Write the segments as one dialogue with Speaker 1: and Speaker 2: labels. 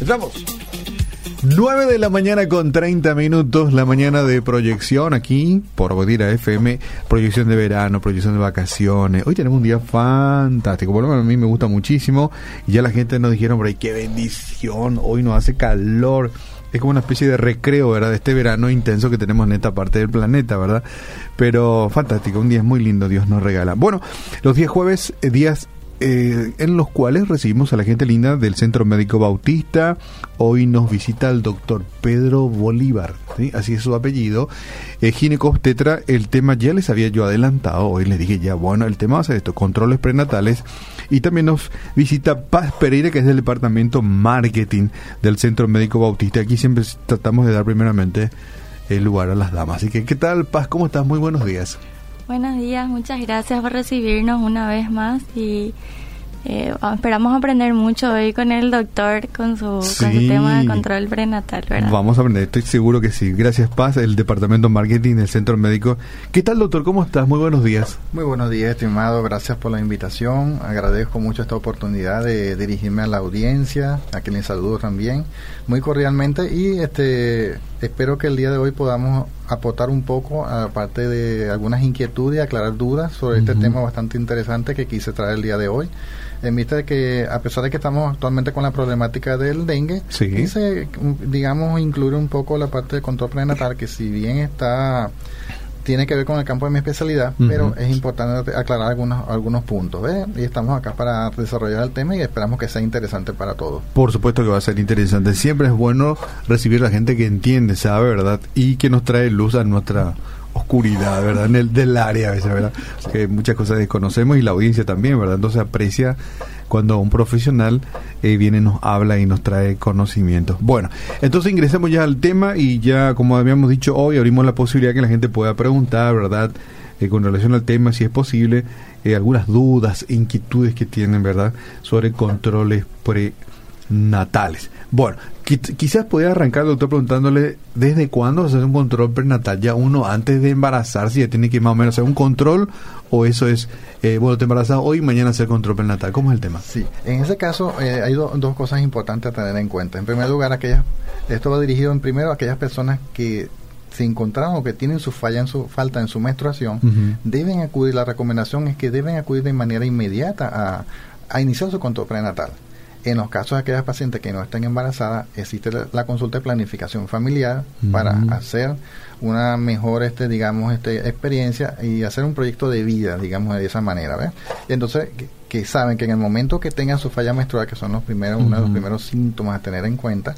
Speaker 1: Estamos. 9 de la mañana con 30 minutos, la mañana de proyección aquí por Bodira FM, proyección de verano, proyección de vacaciones. Hoy tenemos un día fantástico, por lo menos a mí me gusta muchísimo. Y ya la gente nos dijeron, pero qué bendición, hoy nos hace calor. Es como una especie de recreo, ¿verdad? De este verano intenso que tenemos en esta parte del planeta, ¿verdad? Pero fantástico, un día muy lindo, Dios nos regala. Bueno, los días jueves, eh, días eh, en los cuales recibimos a la gente linda del Centro Médico Bautista. Hoy nos visita el doctor Pedro Bolívar, así es su apellido. Eh, Tetra, el tema ya les había yo adelantado, hoy les dije ya, bueno, el tema va a ser esto, controles prenatales. Y también nos visita Paz Pereira, que es del Departamento Marketing del Centro Médico Bautista. Aquí siempre tratamos de dar primeramente el lugar a las damas. Así que, ¿qué tal, Paz? ¿Cómo estás? Muy buenos días.
Speaker 2: Buenos días, muchas gracias por recibirnos una vez más y eh, esperamos aprender mucho hoy con el doctor, con su, tema de control prenatal, ¿verdad?
Speaker 1: Vamos a aprender, estoy seguro que sí. Gracias, Paz, el Departamento de Marketing del Centro Médico. ¿Qué tal, doctor? ¿Cómo estás? Muy buenos días.
Speaker 3: Muy buenos días, estimado. Gracias por la invitación. Agradezco mucho esta oportunidad de dirigirme a la audiencia, a quien les saludo también, muy cordialmente. Y este espero que el día de hoy podamos aportar un poco, aparte de algunas inquietudes y aclarar dudas sobre este tema bastante interesante que quise traer el día de hoy. En vista de que, a pesar de que estamos actualmente con la problemática del dengue, quise, digamos, incluir un poco la parte de control prenatal, que si bien está tiene que ver con el campo de mi especialidad, pero es importante aclarar algunos algunos puntos. Y estamos acá para desarrollar el tema y esperamos que sea interesante para todos.
Speaker 1: Por supuesto que va a ser interesante. Siempre es bueno recibir a la gente que entiende, sabe, ¿verdad? Y que nos trae luz a nuestra oscuridad, ¿verdad? En el del área a veces, ¿verdad? Que muchas cosas desconocemos y la audiencia también, ¿verdad? Entonces aprecia cuando un profesional eh, viene, nos habla y nos trae conocimiento. Bueno, entonces ingresamos ya al tema y ya, como habíamos dicho hoy, abrimos la posibilidad que la gente pueda preguntar, ¿verdad? Eh, con relación al tema, si es posible, eh, algunas dudas, inquietudes que tienen, ¿verdad? Sobre controles prenatales. Bueno, quizás podía arrancar, doctor, preguntándole desde cuándo hacer un control prenatal. Ya uno antes de embarazarse ya tiene que más o menos hacer un control o eso es, eh, bueno, te embarazas hoy y mañana hacer control prenatal. ¿Cómo es el tema?
Speaker 3: Sí, en ese caso eh, hay dos cosas importantes a tener en cuenta. En primer lugar, aquellas, esto va dirigido en primero a aquellas personas que se encontraron o que tienen su falla en su falta en su menstruación, deben acudir, la recomendación es que deben acudir de manera inmediata a, a iniciar su control prenatal. En los casos de aquellas pacientes que no estén embarazadas, existe la, consulta de planificación familiar para hacer una mejor, este, digamos, este, experiencia y hacer un proyecto de vida, digamos, de esa manera. ¿ves? entonces, que, saben que en el momento que tengan su falla menstrual, que son los primeros, uno de los primeros síntomas a tener en cuenta,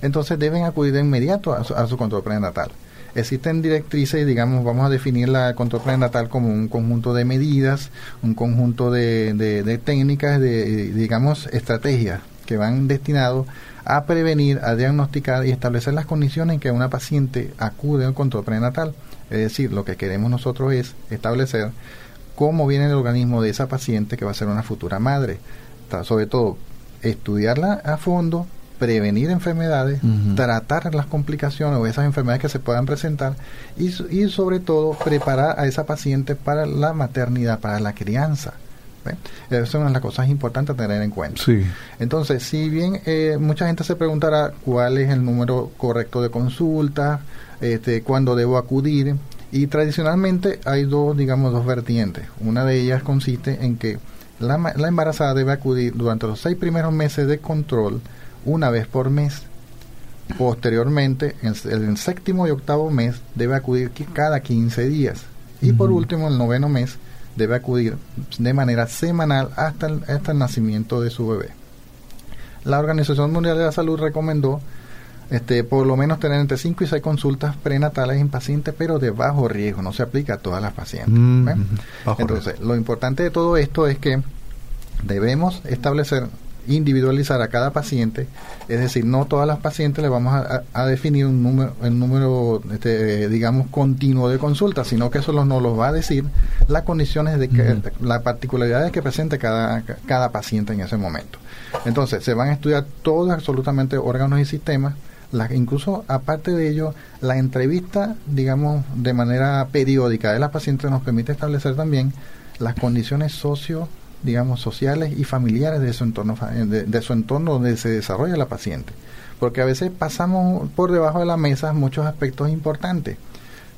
Speaker 3: entonces deben acudir de inmediato a su, a su control prenatal existen directrices, digamos, vamos a definir la control prenatal como un conjunto de medidas, un conjunto de, de, técnicas, de, digamos, estrategias que van destinados a prevenir, a diagnosticar y establecer las condiciones en que una paciente acude al control prenatal. Es decir, lo que queremos nosotros es establecer cómo viene el organismo de esa paciente que va a ser una futura madre. Sobre todo, estudiarla a fondo, prevenir enfermedades, tratar las complicaciones o esas enfermedades que se puedan presentar y, y, sobre todo preparar a esa paciente para la maternidad, para la crianza. Esa es una de las cosas importantes a tener en cuenta. Entonces, si bien eh, mucha gente se preguntará cuál es el número correcto de consulta, este, cuándo debo acudir, y tradicionalmente hay dos, digamos, dos vertientes. Una de ellas consiste en que la, la embarazada debe acudir durante los seis primeros meses de control una vez por mes. Posteriormente, en el séptimo y octavo mes debe acudir cada 15 días. Y por último, el noveno mes debe acudir de manera semanal hasta el, hasta el nacimiento de su bebé. La Organización Mundial de la Salud recomendó este, por lo menos tener entre 5 y 6 consultas prenatales en pacientes, pero de bajo riesgo, no se aplica a todas las pacientes. Mm, Entonces, lo importante de todo esto es que debemos establecer individualizar a cada paciente, es decir, no todas las pacientes le vamos a, definir un número, el número, este, digamos, continuo de consultas, sino que eso nos lo va a decir las condiciones de que, las particularidades que presente cada, cada paciente en ese momento. Entonces, se van a estudiar todos absolutamente órganos y sistemas, incluso aparte de ello, la entrevista, digamos, de manera periódica de la paciente nos permite establecer también las condiciones socio digamos, sociales y familiares de su entorno, de, su entorno donde se desarrolla la paciente. Porque a veces pasamos por debajo de la mesa muchos aspectos importantes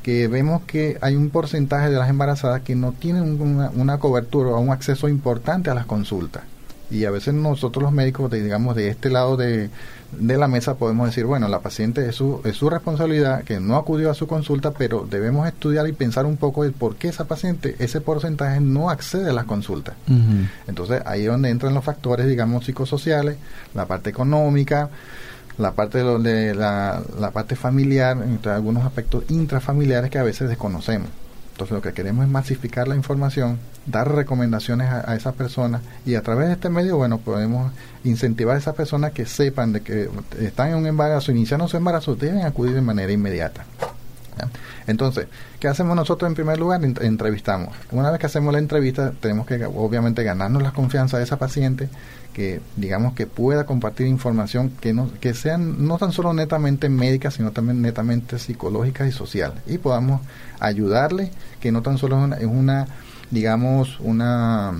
Speaker 3: que vemos que hay un porcentaje de las embarazadas que no tienen una, una cobertura o un acceso importante a las consultas. Y a veces nosotros los médicos, digamos, de este lado de, de la mesa podemos decir, bueno, la paciente es su, es su responsabilidad, que no acudió a su consulta, pero debemos estudiar y pensar un poco de por qué esa paciente, ese porcentaje no accede a las consultas. Entonces ahí es donde entran los factores, digamos, psicosociales, la parte económica, la parte de, la, la parte familiar, entre algunos aspectos intrafamiliares que a veces desconocemos. Entonces lo que queremos es masificar la información, dar recomendaciones a, esas personas y a través de este medio, bueno, podemos incentivar a esas personas que sepan de que están en un embarazo, iniciando su embarazo, deben acudir de manera inmediata. Entonces, ¿qué hacemos nosotros en primer lugar? Entrevistamos. Una vez que hacemos la entrevista, tenemos que obviamente ganarnos la confianza de esa paciente, que digamos que pueda compartir información que no que sean no tan solo netamente médica sino también netamente psicológica y social y podamos ayudarle que no tan solo es una, digamos una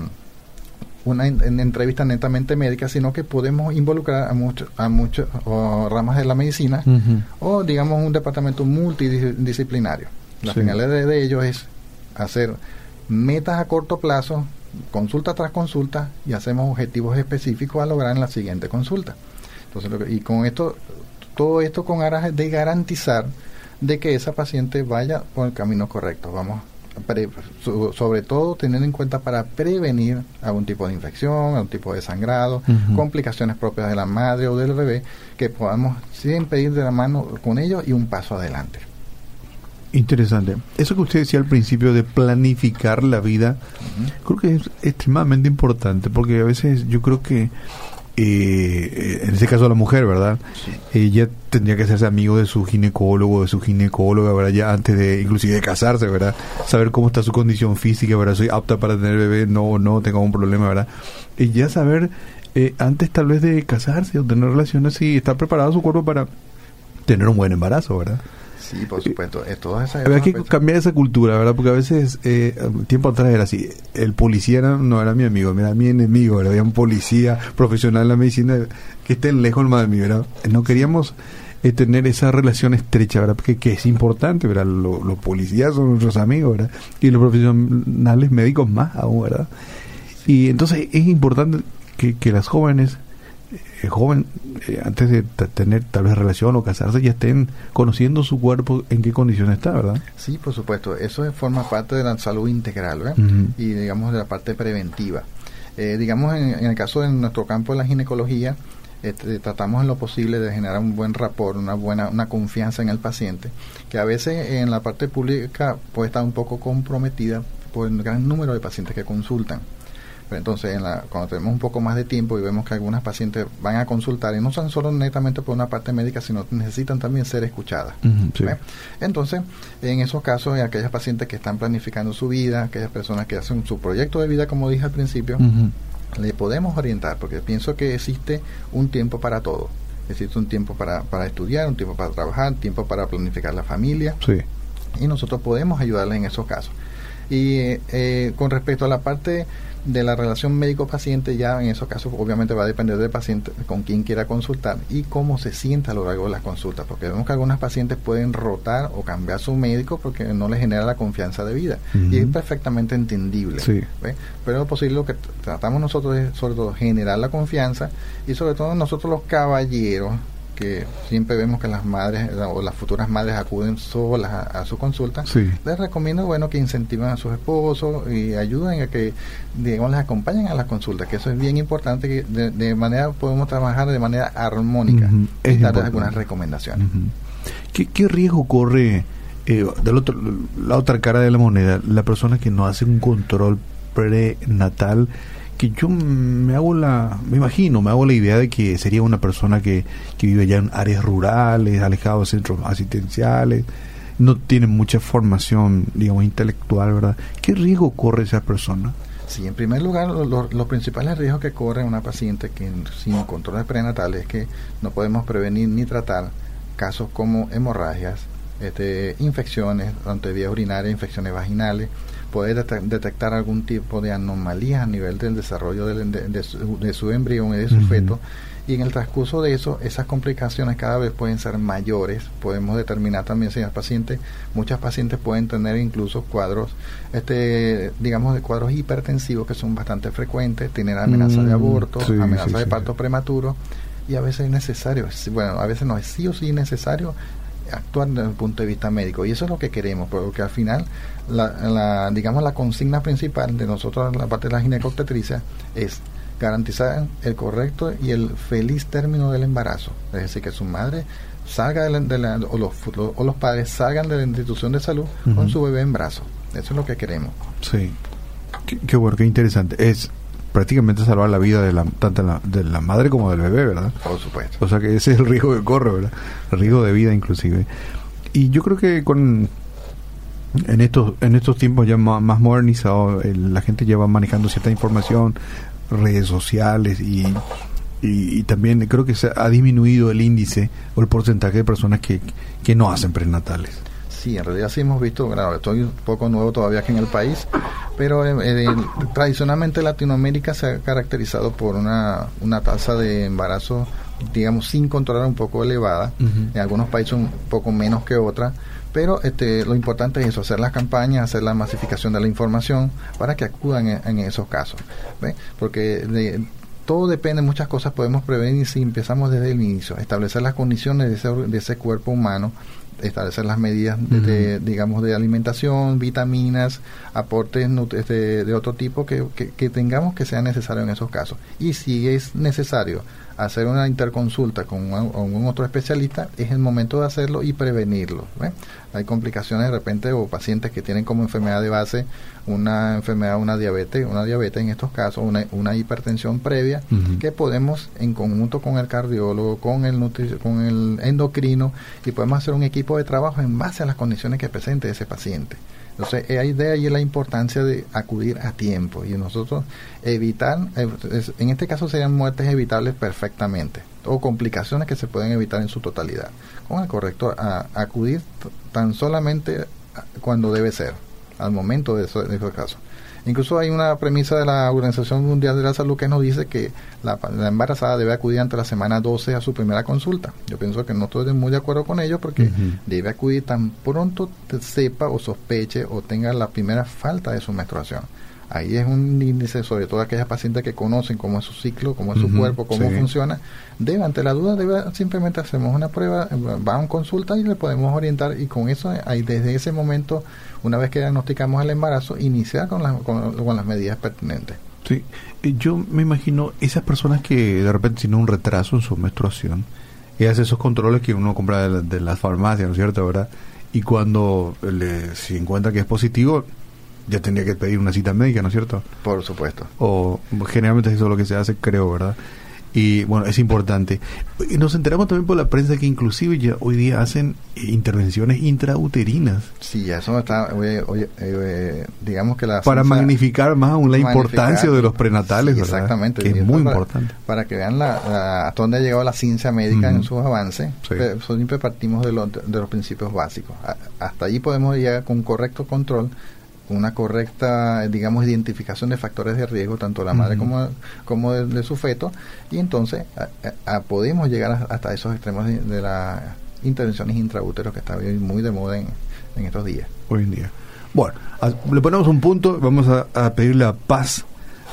Speaker 3: una entrevista netamente médica, sino que podemos involucrar a muchos a muchos ramas de la medicina o digamos un departamento multidisciplinario. La finalidad de, ello es hacer metas a corto plazo consulta tras consulta y hacemos objetivos específicos a lograr en la siguiente consulta. Entonces, y con esto, todo esto con aras de garantizar de que esa paciente vaya por el camino correcto. Vamos, sobre todo teniendo en cuenta para prevenir algún tipo de infección, algún tipo de sangrado, complicaciones propias de la madre o del bebé, que podamos siempre ir de la mano con ellos y un paso adelante.
Speaker 1: Interesante. Eso que usted decía al principio de planificar la vida, creo que es extremadamente importante, porque a veces yo creo que, eh, en este caso la mujer, ¿verdad? Ella tendría que hacerse amigo de su ginecólogo, de su ginecóloga, ¿verdad? Ya antes de, inclusive de casarse, ¿verdad? Saber cómo está su condición física, ¿verdad? Soy apta para tener bebé, no, no tengo un problema, ¿verdad? Y ya saber, eh, antes tal vez de casarse o tener relaciones, si está preparado su cuerpo para tener un buen embarazo, ¿verdad?
Speaker 3: Sí, por supuesto. Es
Speaker 1: Había que cambiar esa cultura, ¿verdad? Porque a veces, eh, tiempo atrás era así. El policía no era mi amigo, era mi enemigo. Había un policía profesional en la medicina que esté lejos más de mí, ¿verdad? No queríamos eh, tener esa relación estrecha, ¿verdad? Porque que es importante, ¿verdad? los policías son nuestros amigos, ¿verdad? Y los profesionales médicos más aún, ¿verdad? Y entonces es importante que, que las jóvenes joven, eh, antes de tener tal vez relación o casarse, ya estén conociendo su cuerpo, en qué condición está, ¿verdad?
Speaker 3: Sí, por supuesto. Eso forma parte de la salud integral, ¿verdad? Y digamos de la parte preventiva. Eh, digamos, en, el caso de nuestro campo de la ginecología, este, tratamos en lo posible de generar un buen rapport, una buena una confianza en el paciente, que a veces en la parte pública puede estar un poco comprometida por el gran número de pacientes que consultan entonces, en la, cuando tenemos un poco más de tiempo y vemos que algunas pacientes van a consultar y no son solo netamente por una parte médica, sino necesitan también ser escuchadas. Entonces, en esos casos, en aquellas pacientes que están planificando su vida, aquellas personas que hacen su proyecto de vida, como dije al principio, le podemos orientar, porque pienso que existe un tiempo para todo. Existe un tiempo para, para estudiar, un tiempo para trabajar, un tiempo para planificar la familia. Y nosotros podemos ayudarles en esos casos. Y eh, con respecto a la parte de la relación médico-paciente ya en esos casos obviamente va a depender del paciente con quien quiera consultar y cómo se sienta a lo largo de las consultas, porque vemos que algunas pacientes pueden rotar o cambiar su médico porque no les genera la confianza de vida. Y es perfectamente entendible. Pero lo posible lo que tratamos nosotros es sobre todo generar la confianza y sobre todo nosotros los caballeros que siempre vemos que las madres o las futuras madres acuden solas a, su consulta, les recomiendo bueno que incentiven a sus esposos y ayuden a que digamos les acompañen a las consultas, que eso es bien importante que de, manera podemos trabajar de manera armónica y darles algunas recomendaciones.
Speaker 1: ¿Qué, riesgo corre eh, del otro, la otra cara de la moneda, la persona que no hace un control prenatal? Que yo me hago la, me imagino, me hago la idea de que sería una persona que, que vive ya en áreas rurales, alejado de centros asistenciales, no tiene mucha formación, digamos, intelectual, ¿verdad? ¿Qué riesgo corre esa persona?
Speaker 3: Sí, en primer lugar, los principales riesgos que corre una paciente que sin controles prenatales es que no podemos prevenir ni tratar casos como hemorragias, este, infecciones, ante vías urinarias, infecciones vaginales, poder detectar algún tipo de anomalías a nivel del desarrollo de, su, embrión y de su feto. Y en el transcurso de eso, esas complicaciones cada vez pueden ser mayores. Podemos determinar también si el paciente, muchas pacientes pueden tener incluso cuadros, este, digamos, de cuadros hipertensivos que son bastante frecuentes, tener amenaza de mm, aborto, amenaza de parto prematuro y a veces es necesario, bueno, a veces no es sí o sí necesario actuar desde el punto de vista médico. Y eso es lo que queremos porque al final la, digamos la consigna principal de nosotros la parte de la ginecobstetricia es garantizar el correcto y el feliz término del embarazo. Es decir que su madre salga de la, o, los, o los padres salgan de la institución de salud con su bebé en brazo. Eso es lo que queremos.
Speaker 1: Sí. Qué, qué bueno qué interesante. Es prácticamente salvar la vida de la, tanto la, de la madre como del bebé, ¿verdad?
Speaker 3: Por supuesto.
Speaker 1: O sea que ese es el riesgo que corre, ¿verdad? El riesgo de vida inclusive. Y yo creo que con en estos en estos tiempos ya más, modernizados la gente ya va manejando cierta información, redes sociales y, y, también creo que se ha disminuido el índice o el porcentaje de personas que, que no hacen prenatales.
Speaker 3: Sí, en realidad sí hemos visto, claro, estoy un poco nuevo todavía aquí en el país, pero eh, eh, tradicionalmente Latinoamérica se ha caracterizado por una, una tasa de embarazo, digamos, sin controlar un poco elevada, en algunos países un poco menos que otras, pero este, lo importante es eso, hacer las campañas, hacer la masificación de la información para que acudan en, esos casos, porque de, todo depende de muchas cosas, podemos prevenir si empezamos desde el inicio, establecer las condiciones de ese, de ese cuerpo humano establecer las medidas de, digamos de alimentación vitaminas aportes este, de otro tipo que, que, tengamos que sea necesario en esos casos. Y si es necesario hacer una interconsulta con un, otro especialista es el momento de hacerlo y prevenirlo hay complicaciones de repente o pacientes que tienen como enfermedad de base una enfermedad, una diabetes, una diabetes en estos casos, una, una hipertensión previa, que podemos en conjunto con el cardiólogo, con el con el endocrino, y podemos hacer un equipo de trabajo en base a las condiciones que presente ese paciente. Entonces, hay de ahí la importancia de acudir a tiempo y nosotros evitar, eh, en este caso serían muertes evitables perfectamente o complicaciones que se pueden evitar en su totalidad. Con el corrector, a, acudir tan solamente cuando debe ser al momento de, eso, de esos casos. Incluso hay una premisa de la Organización Mundial de la Salud que nos dice que la, embarazada debe acudir ante la semana 12 a su primera consulta. Yo pienso que no estoy muy de acuerdo con ello porque debe acudir tan pronto sepa o sospeche o tenga la primera falta de su menstruación. Ahí es un índice, sobre todo aquellas pacientes que conocen cómo es su ciclo, cómo es su cuerpo, cómo funciona. Debe, ante la duda, debe, simplemente hacemos una prueba, va a un consulta y le podemos orientar y con eso, ahí desde ese momento, una vez que diagnosticamos el embarazo, iniciar con, con, las medidas pertinentes.
Speaker 1: Sí, yo me imagino esas personas que de repente tienen un retraso en su menstruación y hace esos controles que uno compra de, de las farmacias, ¿no es cierto? ¿verdad? Y cuando le, se encuentra que es positivo, ya tendría que pedir una cita médica, ¿no es cierto?
Speaker 3: Por supuesto.
Speaker 1: O generalmente eso es lo que se hace, creo, ¿verdad? Y bueno, es importante. Nos enteramos también por la prensa que inclusive ya hoy día hacen intervenciones intrauterinas.
Speaker 3: Sí, eso está, eh, digamos que la...
Speaker 1: Para magnificar más aún la importancia de los prenatales.
Speaker 3: Exactamente.
Speaker 1: Que es muy importante.
Speaker 3: Para que vean la, hasta dónde ha llegado la ciencia médica en sus avances. siempre partimos de, de los principios básicos. hasta allí podemos llegar con correcto control una correcta, digamos, identificación de factores de riesgo, tanto de la madre como, como de, su feto, y entonces podemos llegar hasta esos extremos de, las intervenciones intraúteros que está muy de moda en, estos días.
Speaker 1: Hoy en día. Bueno, le ponemos un punto, vamos a, pedirle a Paz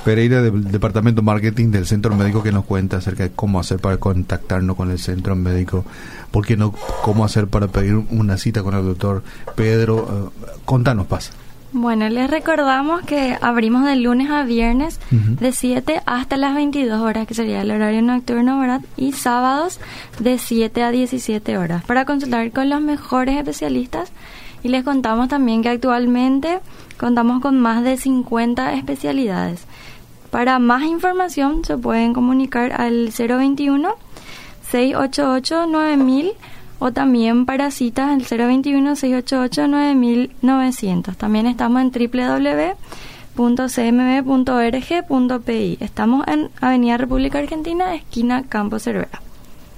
Speaker 1: Pereira del Departamento Marketing del Centro Médico que nos cuenta acerca de cómo hacer para contactarnos con el Centro Médico, por qué no, cómo hacer para pedir una cita con el doctor Pedro. Eh, contanos, Paz.
Speaker 2: Bueno, les recordamos que abrimos de lunes a viernes de 7 hasta las 22 horas, que sería el horario nocturno, ¿verdad? Y sábados de 7 a 17 horas para consultar con los mejores especialistas. Y les contamos también que actualmente contamos con más de 50 especialidades. Para más información se pueden comunicar al 021 688 9000 o también para citas el 021-688-9900. También estamos en www.cmb.org.pi. Estamos en Avenida República Argentina, esquina Campo Cervera.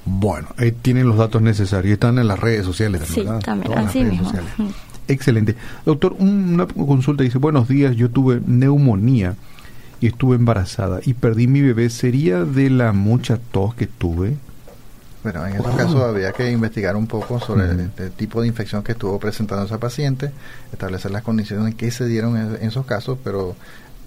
Speaker 1: Bueno, eh, tienen los datos necesarios. Están en las redes sociales
Speaker 2: también,
Speaker 1: sí,
Speaker 2: también, así mismo.
Speaker 1: Excelente. Doctor, una consulta dice, buenos días, yo tuve neumonía y estuve embarazada y perdí mi bebé. ¿Sería de la mucha tos que tuve?
Speaker 3: Bueno, en estos casos habría que investigar un poco sobre el, tipo de infección que estuvo presentando esa paciente, establecer las condiciones en que se dieron en esos casos, pero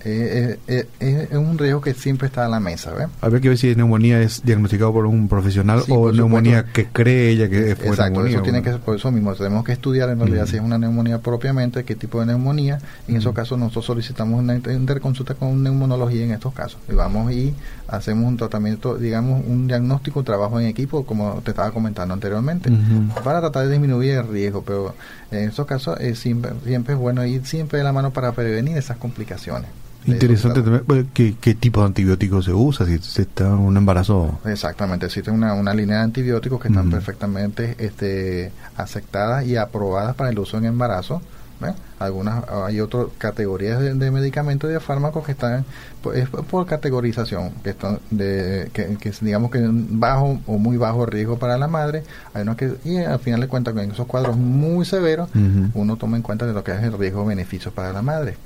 Speaker 3: eh, eh, eh, es un riesgo que siempre está a la mesa. ¿ve?
Speaker 1: Habría que ver si neumonía es diagnosticado por un profesional o neumonía que cree ella que fue
Speaker 3: Exacto, eso tiene que ser por eso mismo. Tenemos que estudiar en realidad si es una neumonía propiamente, qué tipo de neumonía. En esos casos nosotros solicitamos una interconsulta con neumonología en estos casos. Y vamos y hacemos un tratamiento, digamos, un diagnóstico, un trabajo en equipo, como te estaba comentando anteriormente, para tratar de disminuir el riesgo. Pero en esos casos siempre, siempre es bueno ir siempre de la mano para prevenir esas complicaciones.
Speaker 1: Interesante también, ¿qué, ¿qué, tipo de antibióticos se usa si se está en un embarazo?
Speaker 3: Exactamente, existe una, una línea de antibióticos que están perfectamente este, aceptadas y aprobadas para el uso en embarazo. Algunas hay otras categorías de, medicamentos y de fármacos que están es por categorización, que están de que, digamos que bajo o muy bajo riesgo para la madre. Hay unos que y al final de cuentas en esos cuadros muy severos uno toma en cuenta de lo que es el riesgo beneficio para la madre.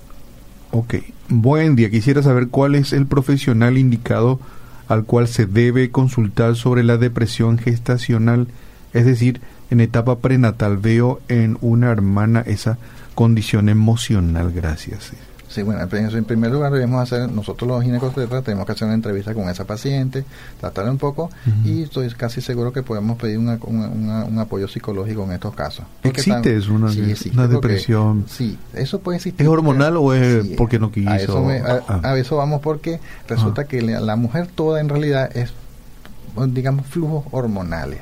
Speaker 1: Ok, buen día. Quisiera saber cuál es el profesional indicado al cual se debe consultar sobre la depresión gestacional, es decir, en etapa prenatal. Veo en una hermana esa condición emocional. Gracias.
Speaker 3: Sí, bueno, en primer lugar debemos hacer, nosotros los ginecobstetras tenemos que hacer una entrevista con esa paciente, tratarla un poco y estoy casi seguro que podemos pedir un apoyo psicológico en estos casos.
Speaker 1: ¿Existe eso, una, una depresión?
Speaker 3: sí, eso puede existir.
Speaker 1: ¿Es hormonal o es porque no quiso?
Speaker 3: A eso, ah. a, eso vamos porque resulta que la mujer toda en realidad es digamos, flujos hormonales.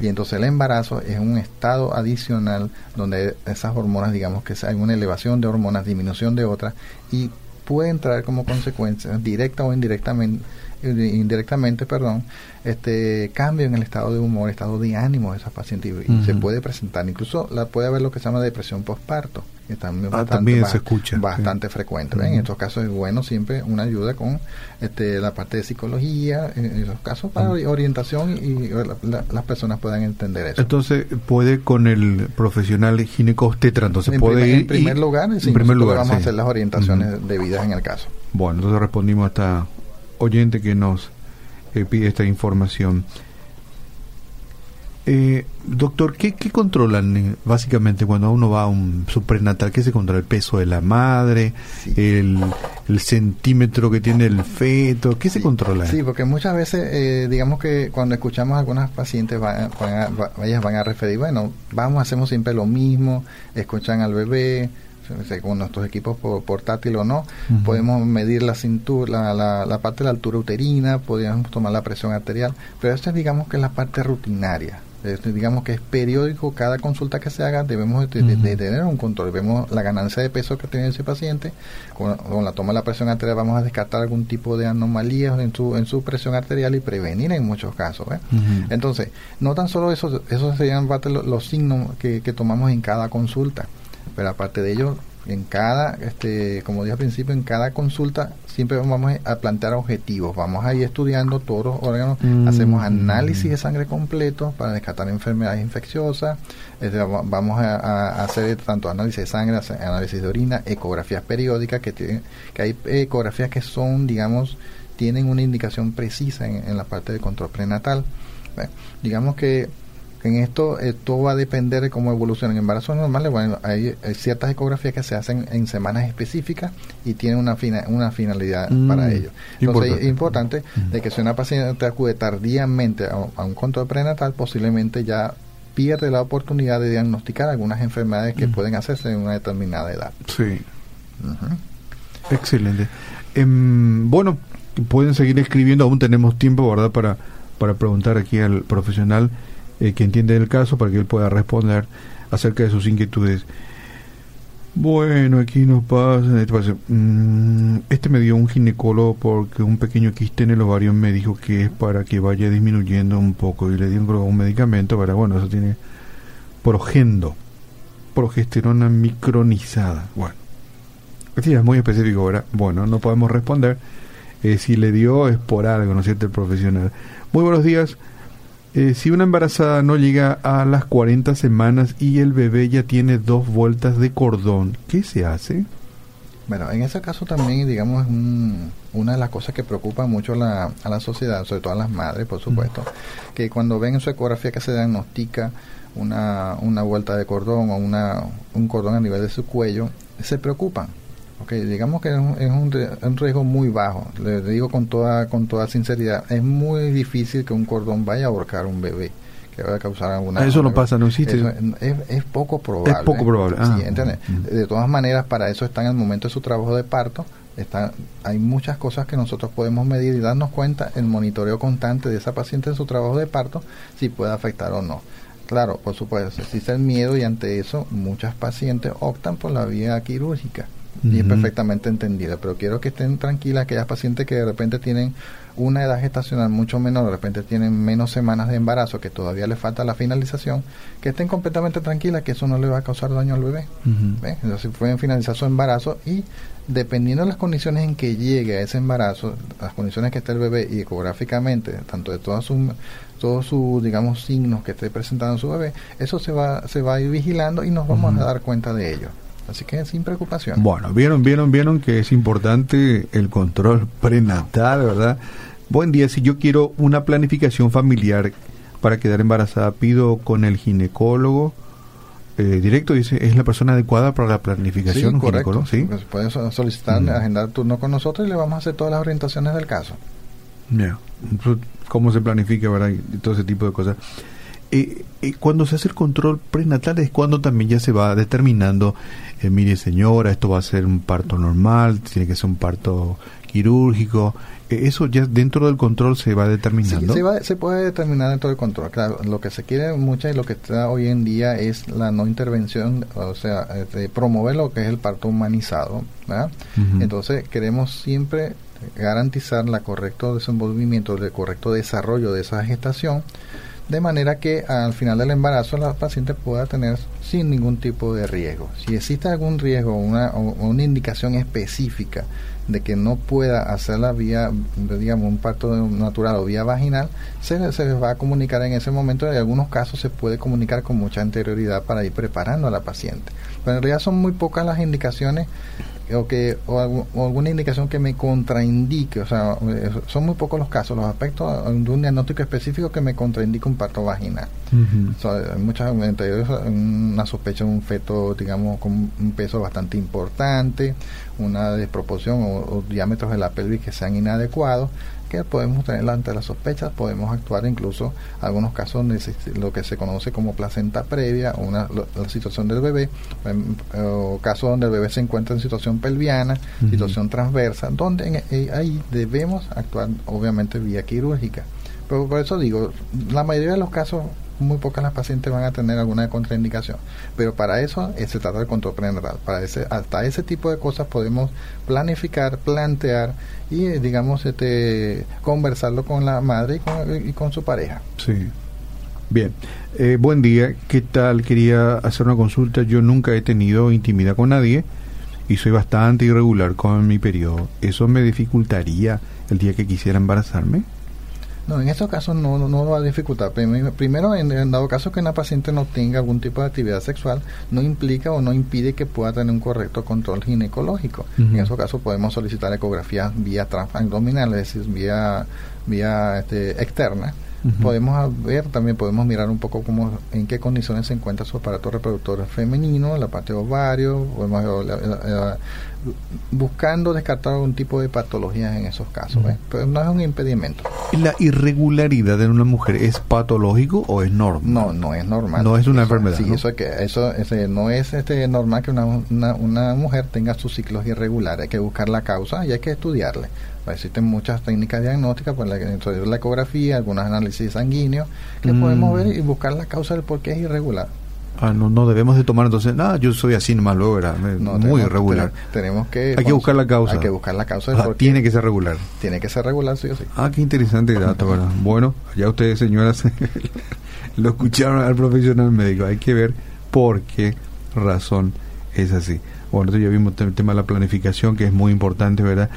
Speaker 3: Y entonces el embarazo es un estado adicional donde esas hormonas, digamos que hay una elevación de hormonas, disminución de otras, y pueden traer como consecuencia, directa o indirectamente, indirectamente, perdón, este cambio en el estado de humor, estado de ánimo de esa paciente y, se puede presentar, incluso la puede haber lo que se llama depresión postparto, que también,
Speaker 1: ah, también se escucha,
Speaker 3: bastante frecuente. En estos casos es bueno siempre una ayuda con este, la parte de psicología, en esos casos para orientación y, las personas puedan entender eso.
Speaker 1: Entonces puede con el profesional ginecobstetra, entonces puede
Speaker 3: ir
Speaker 1: en
Speaker 3: primer lugar, en primer lugar vamos a hacer las orientaciones debidas en el caso.
Speaker 1: Bueno, entonces respondimos a esta oyente que nos eh, pide esta información. Eh, doctor, ¿qué, controlan eh, básicamente cuando uno va a un suprenatal? ¿Qué se controla? ¿El peso de la madre? El, centímetro que tiene el feto? ¿Qué se controla?
Speaker 3: Sí, porque muchas veces, digamos que cuando escuchamos a algunas pacientes, van, ellas van a referir, bueno, vamos, hacemos siempre lo mismo, escuchan al bebé, con nuestros equipos portátil o no, podemos medir la cintura, la, la, parte de la altura uterina, podríamos tomar la presión arterial, pero esto es digamos que es la parte rutinaria. digamos que es periódico, cada consulta que se haga debemos de, tener un control. Vemos la ganancia de peso que tiene ese paciente, con, la toma de la presión arterial vamos a descartar algún tipo de anomalías en su, en su presión arterial y prevenir en muchos casos. Entonces, no tan solo eso, esos serían parte los, signos que, que tomamos en cada consulta pero aparte de ello, en cada, este, como dije al principio, en cada consulta siempre vamos a plantear objetivos. Vamos a ir estudiando todos los órganos, mm. hacemos análisis de sangre completo para descartar enfermedades infecciosas. Este, vamos a, hacer tanto análisis de sangre, análisis de orina, ecografías periódicas, que, tienen, que hay ecografías que son, digamos, tienen una indicación precisa en, la parte de control prenatal. digamos que en esto todo va a depender de cómo evoluciona. En embarazos normales, bueno, hay, ciertas ecografías que se hacen en semanas específicas y tienen una, una finalidad mm, para ello. Entonces, es importante mm. de que si una paciente acude tardíamente a, un control prenatal, posiblemente ya pierde la oportunidad de diagnosticar algunas enfermedades que mm. pueden hacerse en una determinada edad.
Speaker 1: Sí. Excelente. Em, bueno, pueden seguir escribiendo, aún tenemos tiempo, ¿verdad?, para, para preguntar aquí al profesional eh, que entiende el caso para que él pueda responder acerca de sus inquietudes. Bueno, aquí nos pasa, este, mm, este me dio un ginecólogo porque un pequeño quiste en el ovario me dijo que es para que vaya disminuyendo un poco y le dio un, medicamento para, bueno, eso tiene progendo, progesterona micronizada. Bueno, este es muy específico, ¿verdad? Bueno, no podemos responder. Eh, si le dio es por algo, ¿no es cierto? El profesional. Muy buenos días. Eh, si una embarazada no llega a las 40 semanas y el bebé ya tiene dos vueltas de cordón, ¿qué se hace?
Speaker 3: Bueno, en ese caso también, digamos, una de las cosas que preocupa mucho a la sociedad, sobre todo a las madres, por supuesto, que cuando ven en su ecografía que se diagnostica una, una vuelta de cordón o una, un cordón a nivel de su cuello, se preocupan. Okay, digamos que es, un, un, riesgo muy bajo. Le, digo con toda, con toda sinceridad, es muy difícil que un cordón vaya a ahorcar un bebé que vaya a causar alguna...
Speaker 1: Eso no pasa, no existe.
Speaker 3: es, poco probable.
Speaker 1: Es poco probable. Ah,
Speaker 3: De todas maneras, para eso está en el momento de su trabajo de parto. Está, hay muchas cosas que nosotros podemos medir y darnos cuenta el monitoreo constante de esa paciente en su trabajo de parto, si puede afectar o no. Claro, por supuesto, existe el miedo y ante eso muchas pacientes optan por la vía quirúrgica y es perfectamente entendida, pero quiero que estén tranquilas aquellas pacientes que de repente tienen una edad gestacional mucho menor, de repente tienen menos semanas de embarazo, que todavía les falta la finalización, que estén completamente tranquilas que eso no le va a causar daño al bebé. Entonces pueden finalizar su embarazo y dependiendo de las condiciones en que llegue a ese embarazo, las condiciones que esté el bebé y ecográficamente, tanto de todos sus todos sus digamos signos que esté presentando su bebé, eso se va se va a ir vigilando y nos vamos a dar cuenta de ello. Así que sin preocupación.
Speaker 1: Bueno, vieron, vieron, vieron que es importante el control prenatal, ¿verdad? Buen día, si yo quiero una planificación familiar para quedar embarazada, pido con el ginecólogo eh, directo, dice, es la persona adecuada para la planificación.
Speaker 3: Sí, correcto. ¿sí? Pues puedes solicitar, mm. agendar turno con nosotros y le vamos a hacer todas las orientaciones del caso.
Speaker 1: Ya, cómo se planifica, ¿verdad? Y todo ese tipo de cosas. Eh, eh, cuando se hace el control prenatal es cuando también ya se va determinando, eh, mire señora, esto va a ser un parto normal, tiene que ser un parto quirúrgico, eso ya dentro del control se va determinando.
Speaker 3: Sí, se, se, puede determinar dentro del control. Claro, lo que se quiere mucho y lo que está hoy en día es la no intervención, o sea, promover lo que es el parto humanizado. Entonces, queremos siempre garantizar la correcto desenvolvimiento, el correcto desarrollo de esa gestación de manera que al final del embarazo la paciente pueda tener sin ningún tipo de riesgo. Si existe algún riesgo una, o una indicación específica de que no pueda hacer la vía, digamos, un parto natural o vía vaginal, se, se les va a comunicar en ese momento. En algunos casos se puede comunicar con mucha anterioridad para ir preparando a la paciente. Pero en realidad son muy pocas las indicaciones o que o, alguna indicación que me contraindique, o sea, eh, son muy pocos los casos, los aspectos de un diagnóstico específico que me contraindique un parto vaginal. hay muchas una sospecha de un feto, digamos, con un peso bastante importante, una desproporción o, o diámetros de la pelvis que sean inadecuados que podemos tener ante las sospechas, podemos actuar incluso algunos casos lo que se conoce como placenta previa o una, la situación del bebé, em, o casos donde el bebé se encuentra en situación pelviana, situación transversa, donde eh, ahí debemos actuar obviamente vía quirúrgica. Pero por eso digo, la mayoría de los casos muy pocas las pacientes van a tener alguna contraindicación. Pero para eso se trata de control prenatal. Para ese, hasta ese tipo de cosas podemos planificar, plantear y, eh, digamos, este, conversarlo con la madre y con, su pareja.
Speaker 1: Sí. Bien, eh, buen día. ¿Qué tal? Quería hacer una consulta. Yo nunca he tenido intimidad con nadie y soy bastante irregular con mi periodo. ¿Eso me dificultaría el día que quisiera embarazarme?
Speaker 3: No, en estos casos no, no, va a dificultar. Primero, en, dado caso que una paciente no tenga algún tipo de actividad sexual, no implica o no impide que pueda tener un correcto control ginecológico. En esos casos podemos solicitar ecografías vía transabdominal, es decir, vía, vía este, externa. Podemos ver, también podemos mirar un poco cómo, en qué condiciones se encuentra su aparato reproductor femenino, la parte ovario, podemos buscando descartar algún tipo de patologías en esos casos. Pero no es un impedimento.
Speaker 1: ¿La irregularidad de una mujer es patológico o es normal?
Speaker 3: No, no es normal.
Speaker 1: No es una enfermedad.
Speaker 3: Sí, eso, que, eso no es este, normal que una, una, mujer tenga sus ciclos irregulares. Hay que buscar la causa y hay que estudiarle. Existen muchas técnicas diagnósticas, pues la, la ecografía, algunos análisis sanguíneos, que mm. podemos ver y buscar la causa del por qué es irregular.
Speaker 1: Ah, no, no debemos de tomar entonces, nada, yo soy así nomás luego, era muy irregular.
Speaker 3: Tenemos que...
Speaker 1: Hay que buscar la causa.
Speaker 3: Hay que buscar la causa.
Speaker 1: Ah, tiene que ser regular.
Speaker 3: Tiene que ser regular, sí o sí.
Speaker 1: Ah, qué interesante dato, ¿verdad? Bueno, ya ustedes, señoras, lo escucharon al profesional médico. Hay que ver por qué razón es así. Bueno, entonces ya vimos el tema de la planificación, que es muy importante, ¿verdad?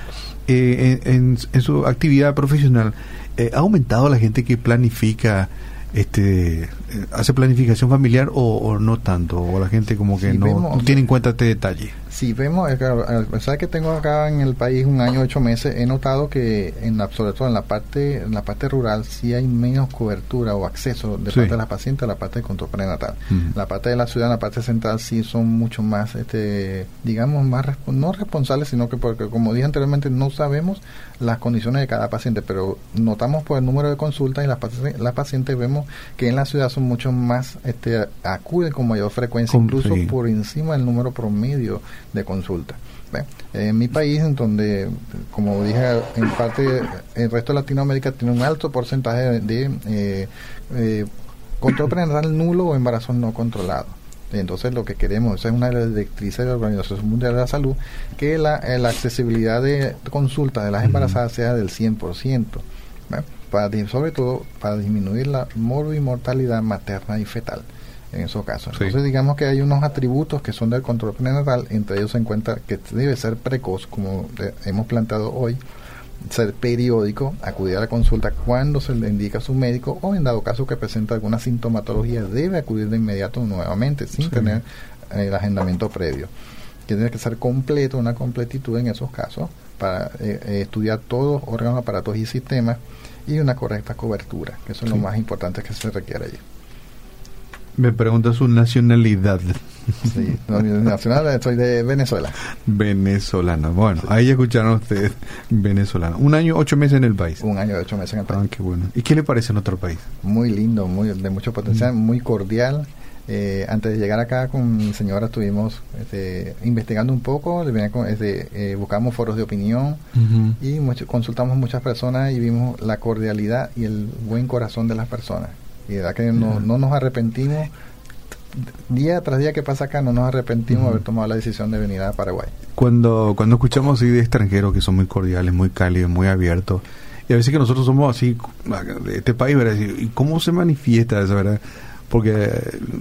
Speaker 1: Eh, en, en, su actividad profesional, eh, ¿ha aumentado la gente que planifica este eh, hace planificación familiar o, no tanto o la gente como que no, tiene en cuenta este detalle
Speaker 3: si vemos a pesar que tengo acá en el país un año ocho meses he notado que en la, sobre todo en la parte en la parte rural sí hay menos cobertura o acceso de parte de las pacientes a la parte de control prenatal. La parte de la ciudad en la parte central sí son mucho más este digamos más no responsables sino que porque como dije anteriormente no sabemos las condiciones de cada paciente pero notamos por el número de consultas y las, las pacientes vemos que en la ciudad son mucho más, este, acuden con mayor frecuencia, incluso por encima del número promedio de consultas. En mi país, en donde, como dije, en parte el resto de Latinoamérica tiene un alto porcentaje de, eh, eh, control prenatal nulo o embarazo no controlado. Entonces lo que queremos, es una de las directrices de la Organización Mundial de la Salud, que la, la accesibilidad de consultas de las embarazadas sea del 100% para, sobre todo para disminuir la mortalidad materna y fetal en esos casos. Entonces digamos que hay unos atributos que son del control prenatal, entre ellos se encuentra que debe ser precoz, como hemos planteado hoy, ser periódico, acudir a la consulta cuando se le indica a su médico o en dado caso que presenta alguna sintomatología debe acudir de inmediato nuevamente sin tener el agendamiento previo. Tiene que ser completo, una completitud en esos casos para eh, eh, estudiar todos órganos, aparatos y sistemas y una correcta cobertura, que eso es lo más importante que se requiere allí.
Speaker 1: Me pregunta su nacionalidad.
Speaker 3: Sí, nacional, soy de Venezuela.
Speaker 1: Venezolano. Bueno, ahí escucharon ustedes, venezolano. Un año, ocho meses en el país.
Speaker 3: Un año, ocho meses en el país.
Speaker 1: Ah, qué bueno. ¿Y qué le parece en otro país?
Speaker 3: Muy lindo, muy de mucho potencial, mm. muy cordial. Eh, antes de llegar acá con mi señora estuvimos este, investigando un poco, este, eh, buscamos foros de opinión y consultamos muchas personas y vimos la cordialidad y el buen corazón de las personas. Y de verdad que no, nos arrepentimos, día tras día que pasa acá, no nos arrepentimos de haber tomado la decisión de venir a Paraguay.
Speaker 1: Cuando, cuando escuchamos así de extranjeros que son muy cordiales, muy cálidos, muy abiertos, y a veces que nosotros somos así, de este país, ¿verdad? ¿Y cómo se manifiesta eso, verdad? porque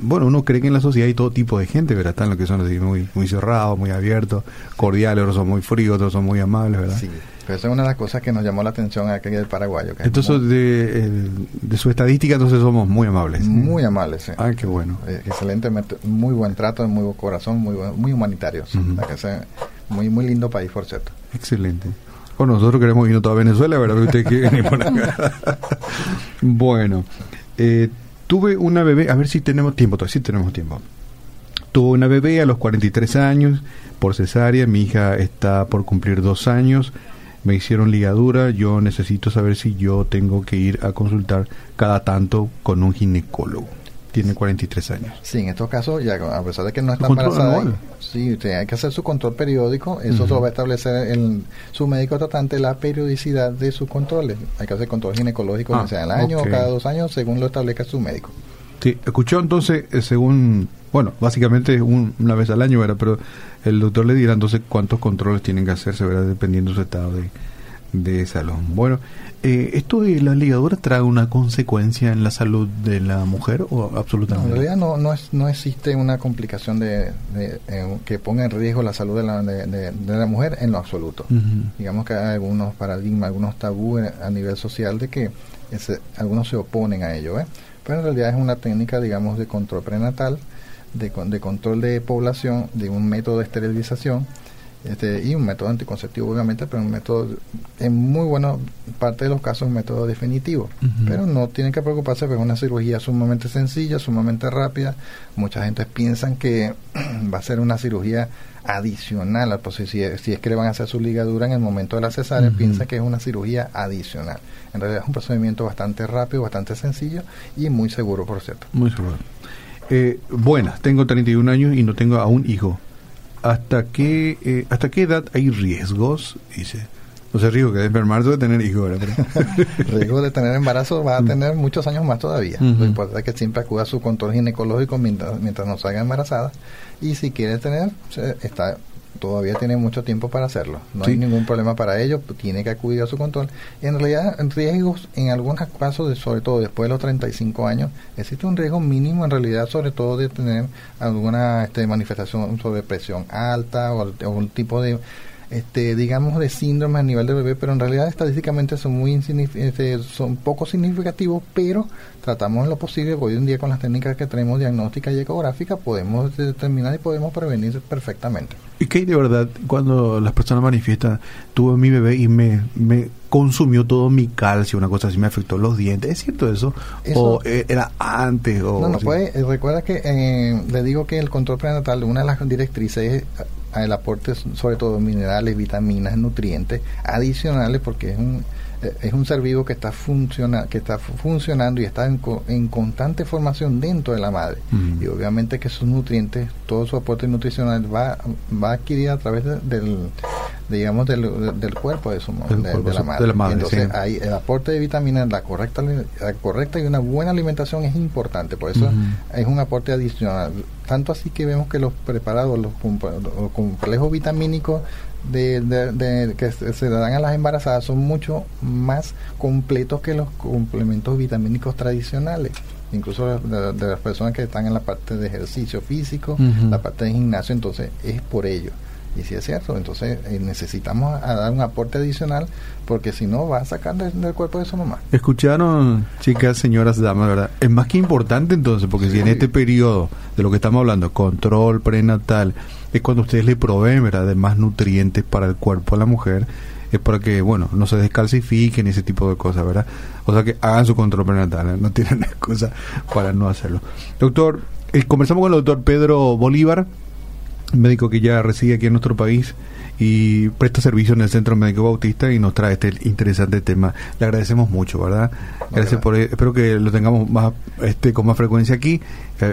Speaker 1: bueno uno cree que en la sociedad hay todo tipo de gente verdad están los que son así muy muy cerrados muy abiertos cordiales otros son muy fríos otros son muy amables verdad
Speaker 3: sí pero esa es una de las cosas que nos llamó la atención aquí del paraguayo
Speaker 1: entonces de, de, su estadística entonces somos muy amables
Speaker 3: muy amables sí.
Speaker 1: ah qué bueno
Speaker 3: eh, excelentemente muy buen trato muy buen corazón muy muy humanitarios muy muy lindo país por cierto
Speaker 1: excelente bueno, nosotros queremos ir a Venezuela, ¿verdad? Usted quiere por acá. bueno, eh, Tuve una bebé, a ver si tenemos tiempo, sí tenemos tiempo. Tuve una bebé a los 43 años por cesárea, mi hija está por cumplir dos años, me hicieron ligadura, yo necesito saber si yo tengo que ir a consultar cada tanto con un ginecólogo tiene 43 años.
Speaker 3: Sí, en estos casos, ya a pesar de que no está embarazada, sí, hay que hacer su control periódico, eso lo va a establecer el, su médico tratante la periodicidad de sus controles. Hay que hacer control ginecológico, ah, sea al año o cada dos años, según lo establezca su médico.
Speaker 1: Sí, escuchó entonces, eh, según, bueno, básicamente una vez al año, ¿verdad? Pero el doctor le dirá entonces cuántos controles tienen que hacerse, ¿verdad? Dependiendo de su estado de, de salud. Bueno, eh, ¿Esto de la ligadura trae una consecuencia en la salud de la mujer o absolutamente?
Speaker 3: en realidad no, no, es, no existe una complicación de, eh, que ponga en riesgo la salud de la, de, la mujer en lo absoluto. Digamos que hay algunos paradigmas, algunos tabúes a nivel social de que algunos se oponen a ello. ¿eh? Pero en realidad es una técnica, digamos, de control prenatal, de, de control de población, de un método de esterilización este, y un método anticonceptivo obviamente, pero un método, en muy buena parte de los casos, un método definitivo. Pero no tienen que preocuparse, porque es una cirugía sumamente sencilla, sumamente rápida. Mucha gente piensan que va a ser una cirugía adicional, pues, si, si, es que le van a hacer su ligadura en el momento de la cesárea, piensa que es una cirugía adicional. En realidad es un procedimiento bastante rápido, bastante sencillo y muy seguro, por cierto.
Speaker 1: Muy seguro. Eh, buenas, tengo 31 años y no tengo aún hijo hasta qué, eh, hasta qué edad hay riesgos, dice. No sé, riesgo que de enfermarse de tener hijos,
Speaker 3: riesgo de tener embarazo va a mm. tener muchos años más todavía. Lo importante es que siempre acuda a su control ginecológico mientras, mientras no salga embarazada. Y si quiere tener, está todavía tiene mucho tiempo para hacerlo. No hay ningún problema para ello, tiene que acudir a su control. En realidad, riesgos en algunos casos, de, sobre todo después de los 35 años, existe un riesgo mínimo en realidad, sobre todo de tener alguna este, manifestación sobre presión alta o algún tipo de este, digamos, de síndrome a nivel de bebé, pero en realidad estadísticamente son muy este, son poco significativos, pero tratamos en lo posible, hoy en día con las técnicas que tenemos diagnóstica y ecográfica, podemos determinar y podemos prevenir perfectamente.
Speaker 1: ¿Y qué de verdad cuando las personas manifiestan, tuve mi bebé y me, me consumió todo mi calcio, una cosa así, me afectó los dientes? ¿Es cierto eso? ¿O e, era antes? O
Speaker 3: no, no, puede, eh, recuerda que eh, le digo que el control prenatal, una de las directrices es el aporte sobre todo minerales, vitaminas, nutrientes adicionales porque es un eh, es un ser vivo que está funciona, que está funcionando y está en, en constante formación dentro de la madre. Y obviamente que sus nutrientes todo su aporte nutricional va va a adquirir a través del digamos del, del cuerpo de, su, de, la madre, entonces el aporte de vitaminas la correcta la correcta y una buena alimentación es importante. Por eso es un aporte adicional tanto así que vemos que los preparados los, los complejos vitamínicos de, que se dan a las embarazadas son mucho más completos que los complementos vitamínicos tradicionales incluso de, las personas que están en la parte de ejercicio físico, la parte de gimnasio, entonces es por ello. Y si es cierto, entonces eh, necesitamos dar un aporte adicional porque si no va a sacar del, cuerpo de su mamá.
Speaker 1: Escucharon, chicas, señoras, damas, ¿verdad? Es más que importante entonces, porque si en este periodo de lo que estamos hablando, control prenatal, es cuando ustedes le proveen, ¿verdad?, de más nutrientes para el cuerpo de la mujer, es para que, bueno, no se descalcifiquen y ese tipo de cosas, ¿verdad? O sea que hagan su control prenatal, ¿eh? no tienen excusa para no hacerlo. Doctor, eh, conversamos con el doctor Pedro Bolívar, médico que ya reside aquí en nuestro país y presta servicio en el Centro Médico Bautista y nos trae este interesante tema. Le agradecemos mucho, ¿verdad? Gracias por espero que lo tengamos más este con más frecuencia aquí eh,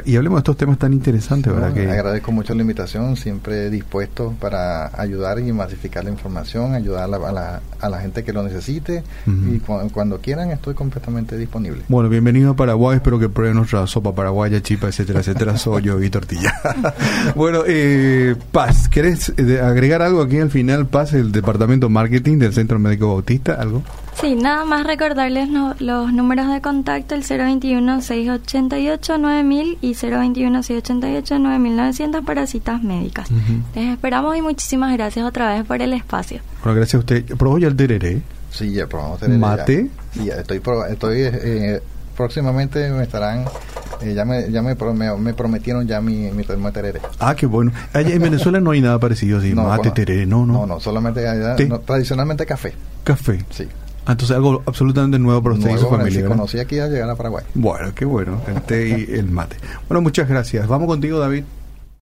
Speaker 1: y hablemos de estos temas tan interesantes, ¿verdad?
Speaker 3: que agradezco mucho la invitación, siempre dispuesto para ayudar y masificar la información, ayudar a la, a la, gente que lo necesite y cuando quieran estoy completamente disponible.
Speaker 1: Bueno, bienvenido a Paraguay, espero que prueben nuestra sopa paraguaya, chipa, etcétera, etcétera, sollo y tortilla. bueno, eh, Paz, ¿querés eh, agregar algo aquí al final, Paz, el departamento marketing del Centro Médico Bautista? ¿Algo?
Speaker 2: Sí, nada más recordarles los números de contacto, el 021-688-9000 y 021-688-9900 para citas médicas. Les esperamos y muchísimas gracias otra vez por el espacio.
Speaker 1: Bueno, gracias a usted. ¿Probó ya el tereré?
Speaker 3: Sí, ya probamos tereré.
Speaker 1: ¿Mate?
Speaker 3: Sí, ya estoy, estoy eh, próximamente me estarán eh, ya me, ya me, me, prometieron ya mi, mi, tereré.
Speaker 1: Ah, qué bueno. en Venezuela no hay nada parecido así, mate, tereré, no, no.
Speaker 3: No, no, solamente tradicionalmente café.
Speaker 1: Café.
Speaker 3: Sí.
Speaker 1: Ah, entonces algo absolutamente nuevo para usted y su familia.
Speaker 3: Sí, conocí aquí a llegar a Paraguay.
Speaker 1: Bueno, qué bueno, el té y el mate. Bueno, muchas gracias. Vamos contigo, David.